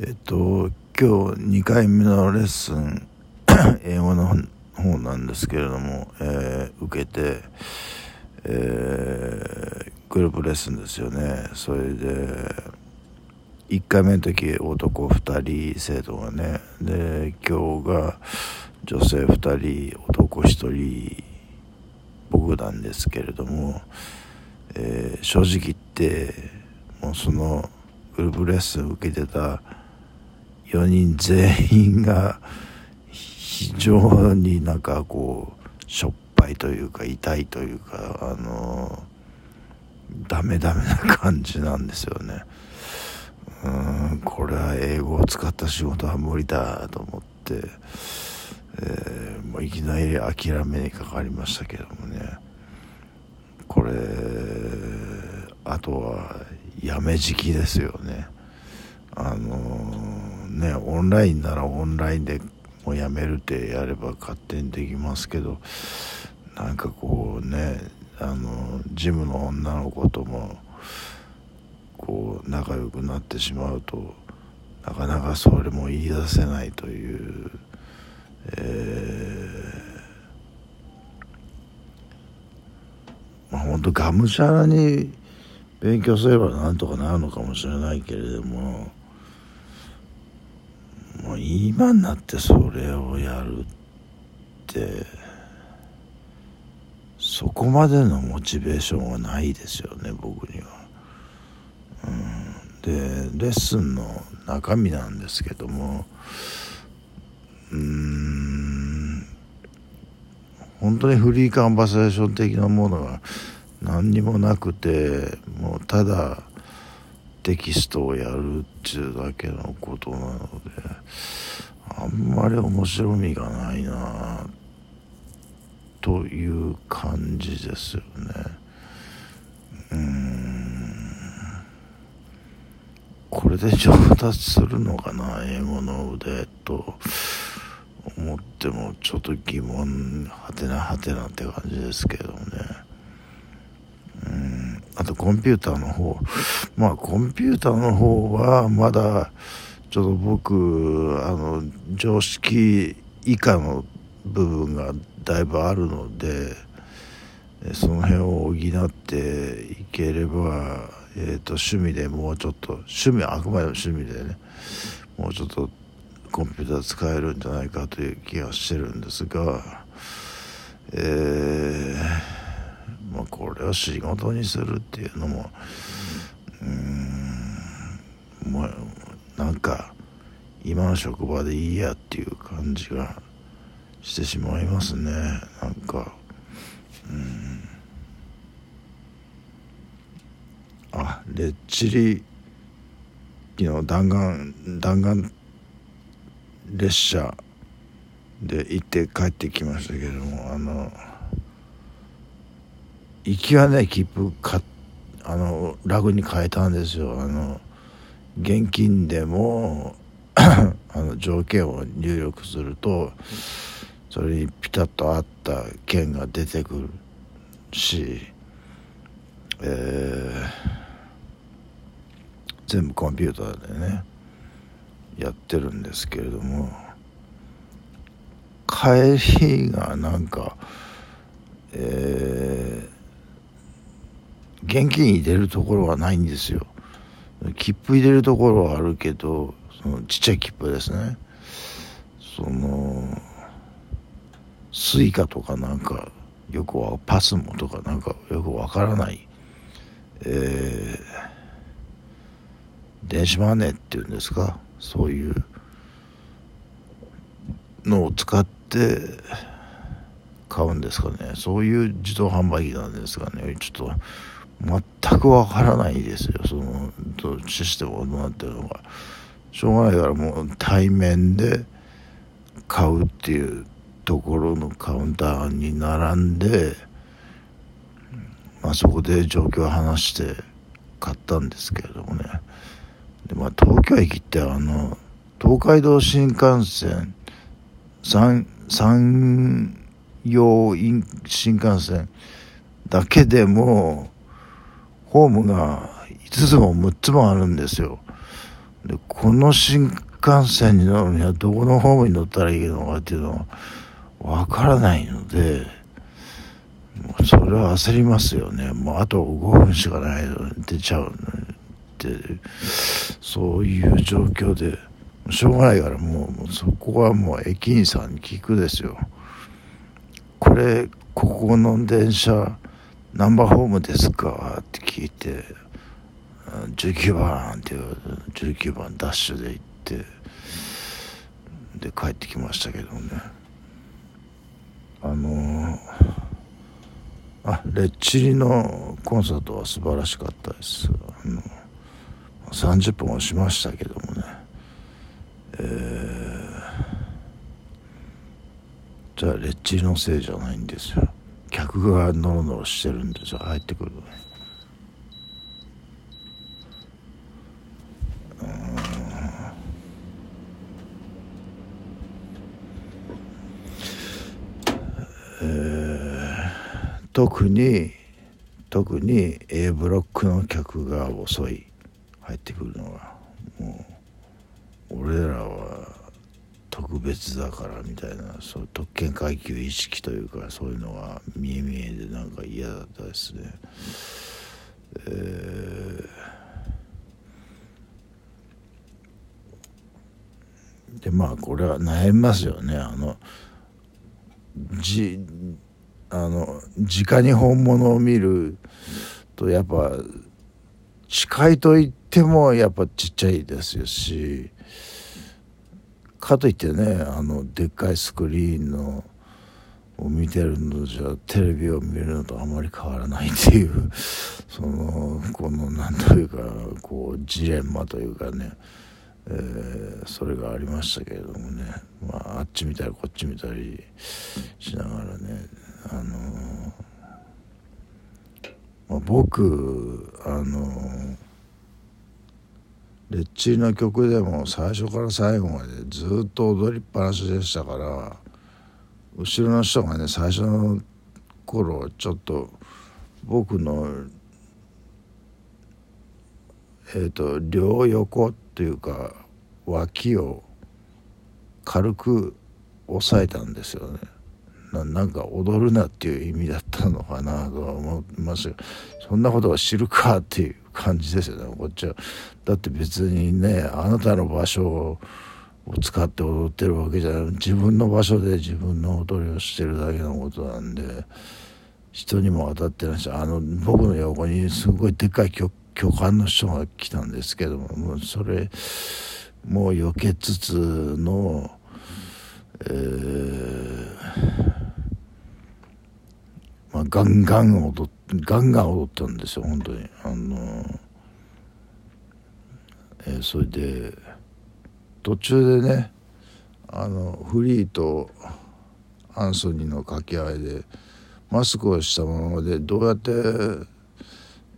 えっと今日2回目のレッスン 英語の方なんですけれども、えー、受けて、えー、グループレッスンですよね。それで1回目の時男2人生徒がねで今日が女性2人男1人僕なんですけれども、えー、正直言ってもうそのグループレッスン受けてた4人全員が非常になんかこうしょっぱいというか痛いというかあのダメダメな感じなんですよね。うんこれは英語を使った仕事は無理だと思って、えー、もういきなり諦めにかかりましたけどもね。これあとはやめ時期ですよね。あのねオンラインならオンラインでもうやめるってやれば勝手にできますけどなんかこうねあのジムの女の子ともこう仲良くなってしまうとなかなかそれも言い出せないという、えー、まあ本当がむしゃらに勉強すればなんとかなるのかもしれないけれどももう今になってそれをやるってそこまでのモチベーションはないですよね僕には。うん、でレッスンの中身なんですけどもうん本当にフリーカンバセーション的なものが何にもなくてもうただテキストをやるっていうだけのことなのであんまり面白みがないなという感じですよね。うん。これで上達するのかな英語の腕と思ってもちょっと疑問はてなはてなって感じですけどね。あとコンピューターの方。まあコンピューターの方はまだちょっと僕あの常識以下の部分がだいぶあるのでその辺を補っていければ、えーと、趣味でもうちょっと趣味あくまでも趣味でねもうちょっとコンピューター使えるんじゃないかという気がしてるんですがえー、まあこれを仕事にするっていうのもうんもうなんか今の職場でいいやっていう感じがしてしまいますね。なんかうん。あレッチリ昨日弾丸弾丸列車で行って帰ってきましたけどもあの行きはね切符買あの楽に変えたんですよ。あの現金でも あの条件を入力するとそれにピタッと合った券が出てくるし、えー、全部コンピューターでねやってるんですけれども帰りがなんかえー、現金入れるところはないんですよ。切符入れるところはあるけどそのちっちゃい切符ですね。そのスイカとかなんかよくはパスモとかなんかよくわからない。えー、電子マネーっていうんですか？そういうのを使って買うんですかね。そういう自動販売機なんですかね。ちょっと全くわからないですよ。そのシステムがどうなってるのか。しょうがないからもう対面で買うっていうところのカウンターに並んで、まあ、そこで状況を話して買ったんですけれどもね。で、まあ、東京駅ってあの東海道新幹線山山陽新幹線だけでもホームが5つも6つもあるんですよ。でこの新幹線に乗るにはどこのホームに乗ったらいいのかっていうのはわからないのでそれは焦りますよね。もうあと5分しかないのに出ちゃうって。そういう状況でしょうがないからもうそこはもう駅員さんに聞くですよ。これここの電車ナンバーホームですか？って聞いて19番って言われて19番ダッシュで行ってで帰ってきましたけどね。あのー、あレッチリのコンサートは素晴らしかったです。あの30分押しましたけどもね。えー、じゃあレッチリのせいじゃないんですよ。客がノロノロしてるんですよ。入ってくると。ね特に特に A ブロックの客が遅い。入ってくるのが。もう俺らは別だからみたいなそう特権階級意識というかそういうのが見え見えでなんか嫌だったですね。えー、でまあこれは悩みますよね。あのじあの直に本物を見るとやっぱ近いと言ってもやっぱちっちゃいですし。かといってねあのでっかいスクリーンのを見てるのじゃテレビを見るのとあまり変わらないっていう そのこの何というかこうジレンマというかね、えー、それがありましたけれどもね、まあ、あっち見たりこっち見たりしながらねあのまあ、僕あのレッチリの曲でも最初から最後までずっと踊りっぱなしでしたから後ろの人がね最初の頃ちょっと僕のえっ、ー、と両横っていうか脇を軽く押さえたんですよね。ななんか踊るなっていう意味だったのかなとは思いますそんなことを知るかっていう感じですよね。こっちは。だって別にねあなたの場所を使って踊ってるわけじゃない。自分の場所で自分の踊りをしてるだけのことなんで人にも当たってないしあの僕の横にすごいでっかい巨漢の人が来たんですけどももうそれもう避けつつのえーまあ、ガンガン踊ってガンガン踊ったんですよ本当に。あの、えー、それで途中でねあのフリーとアンソニーの掛け合いでマスクをしたままでどうやって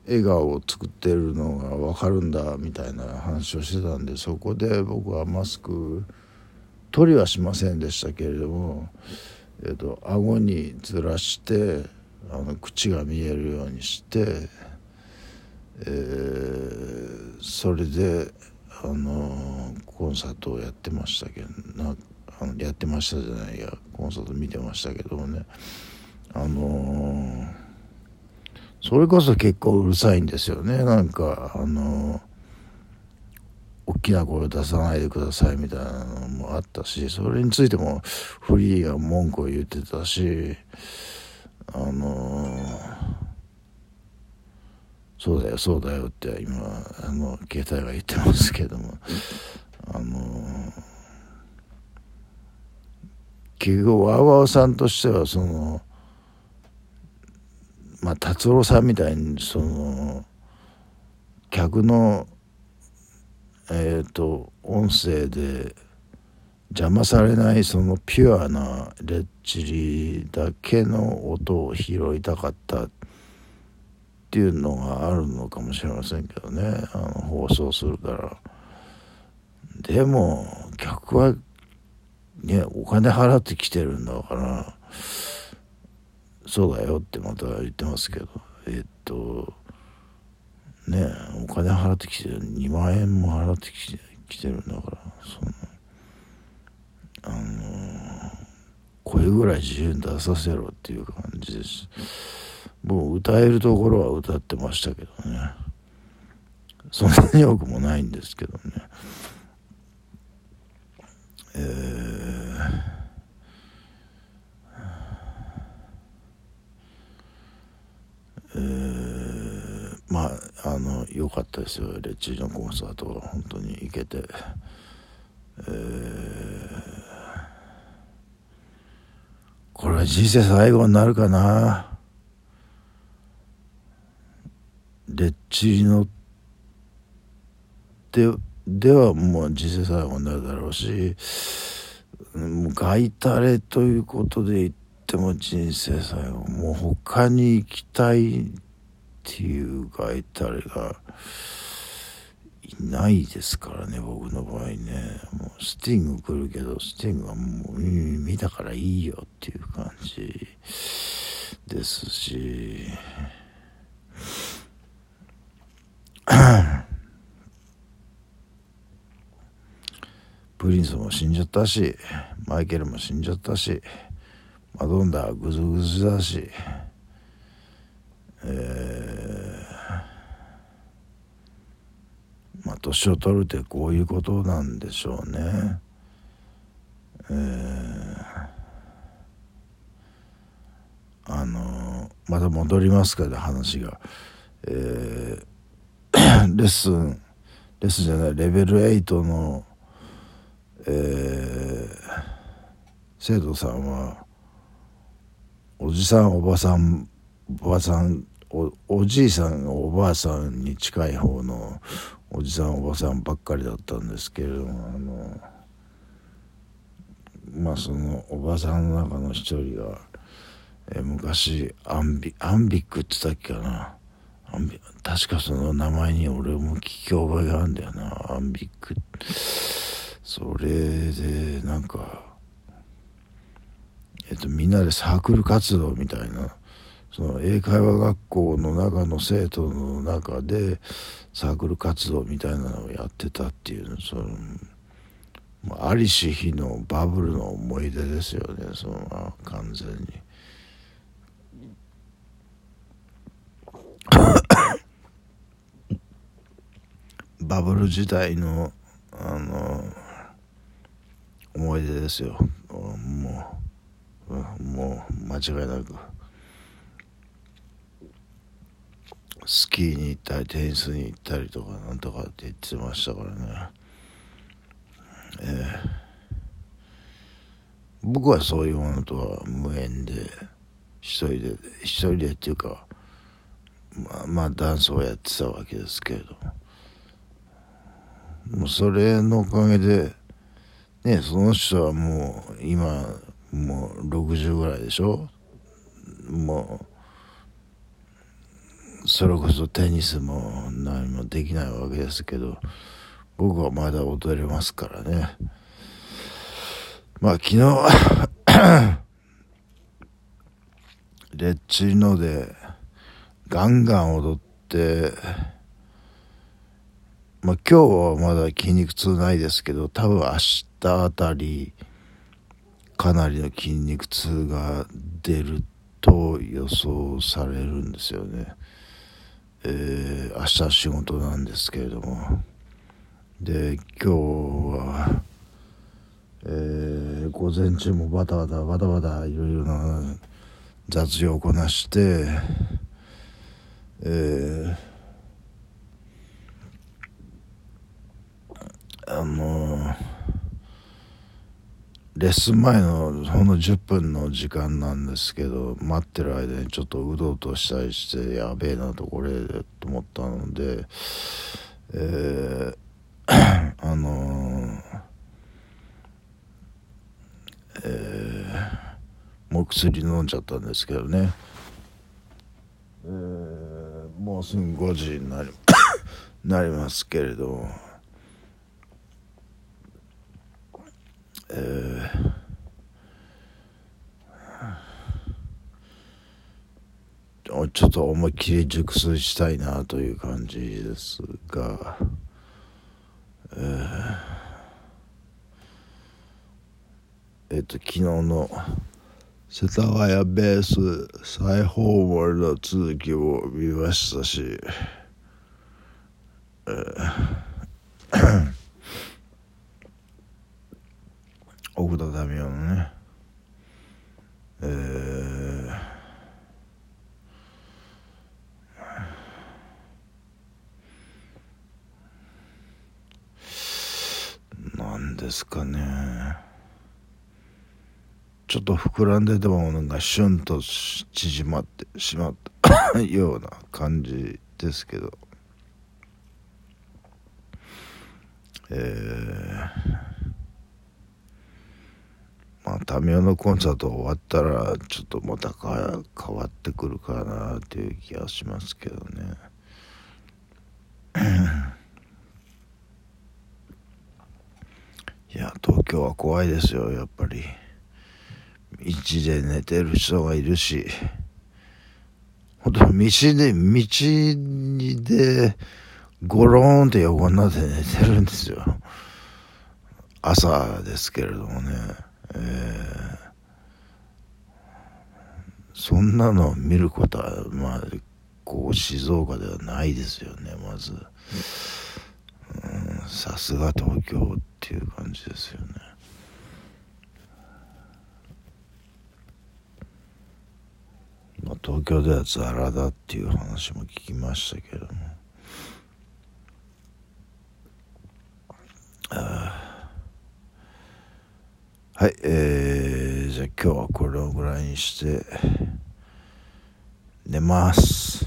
笑顔を作ってるのが分かるんだみたいな話をしてたんでそこで僕はマスク取りはしませんでしたけれども、えーと顎にずらしてあの口が見えるようにして、えー、それであのコンサートをやってましたけどなあのやってましたじゃないやコンサート見てましたけどね。あのそれこそ結構うるさいんですよね。なんかあの大きな声を出さないでくださいみたいなのもあったしそれについてもフリーが文句を言ってたしあの、そうだよそうだよって今あの携帯が言ってますけども。あの、結局ワーワーさんとしてはそのまあ達郎さんみたいにその客のえっ、ー、と音声で邪魔されないそのピュアなレッチリだけの音を拾いたかったっていうのがあるのかもしれませんけどね。あの放送するから。でも客はねお金払ってきてるんだからそうだよってまた言ってますけど。えっとねお金払ってきてる。2万円も払ってきて来てるんだからそのあの声ぐらい自由に出させろっていう感じです。もう歌えるところは歌ってましたけどね。そんなに多くもないんですけどね。えーえー、まああの良かったですよ。レッチリのコンサートは本当に行けて、えー、これは人生最後になるかな。レッチリのでではもう人生最後になるだろうしもうガイタレということで言っても人生最後もう他に行きたいっていうがいたれがないですからね僕の場合ね。もうスティング来るけどスティングはもう見たからいいよっていう感じ。ですし。プリンスも死んじゃったしマイケルも死んじゃったしマドンダぐずぐずだし、えー、ま年を取るってこういうことなんでしょうね。えー、あのまた戻りますけど話が、えー、レッスンレッスンじゃないレベル8の、えー、生徒さんはおじさんおばさんおばさんおおじいさんおばあさんに近い方のおじさんおばさんばっかりだったんですけれどもあのまあそのおばさんの中の一人が、え昔アンビアンビックって言ったっけかな。アンビ確かその名前に俺も聞き覚えがあるんだよな。アンビック。それでなんかえっと、みんなでサークル活動みたいなその英会話学校の中の生徒の中でサークル活動みたいなのをやってたっていうそのありし日のバブルの思い出ですよねその完全に。バブル時代のあの思い出ですよもう。もう間違いなくスキーに行ったりテニスに行ったりとかなんとかって言ってましたからね。えー、僕はそういうものとは無縁で一人で一人でっていうかまあまあダンスをやってたわけですけれども。うそれのおかげでねその人はもう今もう60ぐらいでしょ？もうそれこそテニスも何もできないわけですけど僕はまだ踊れますからねまあ昨日 レッチリのでガンガン踊ってまあ今日はまだ筋肉痛ないですけど多分明日あたりかなりの筋肉痛が出ると予想されるんですよね。えー、明日仕事なんですけれども。で今日は、えー、午前中もバタバタバタバタいろいろな雑用をこなして、えー、あのーレッスン前のほんの10分の時間なんですけど待ってる間にちょっとうどうとしたりしてやべえなとこれと思ったのでえー、あのー、えー、もう薬飲んじゃったんですけどね、えー、もうすぐ5時になり なりますけれど Uh, ちょっと思いっきり熟睡したいなという感じですが、uh, えっと昨日の世田谷ベース再訪問の続きを見ましたし、えーですかね。ちょっと膨らんでたものがシュンと縮まってしまった ような感じですけど。えー、まあタミオのコンサート終わったらちょっとまたか変わってくるかなっていう気がしますけどね。いや東京は怖いですよやっぱり。道で寝てる人がいるし、本当道で、道で、ゴローンって横になって寝てるんですよ。朝ですけれどもね。えー、そんなの見ることは、まあ、こう、静岡ではないですよね、まず。さすが東京っていう感じですよね。まあ、東京ではザラだっていう話も聞きましたけども。はいえー、じゃあ今日はこれをぐらいにして寝ます。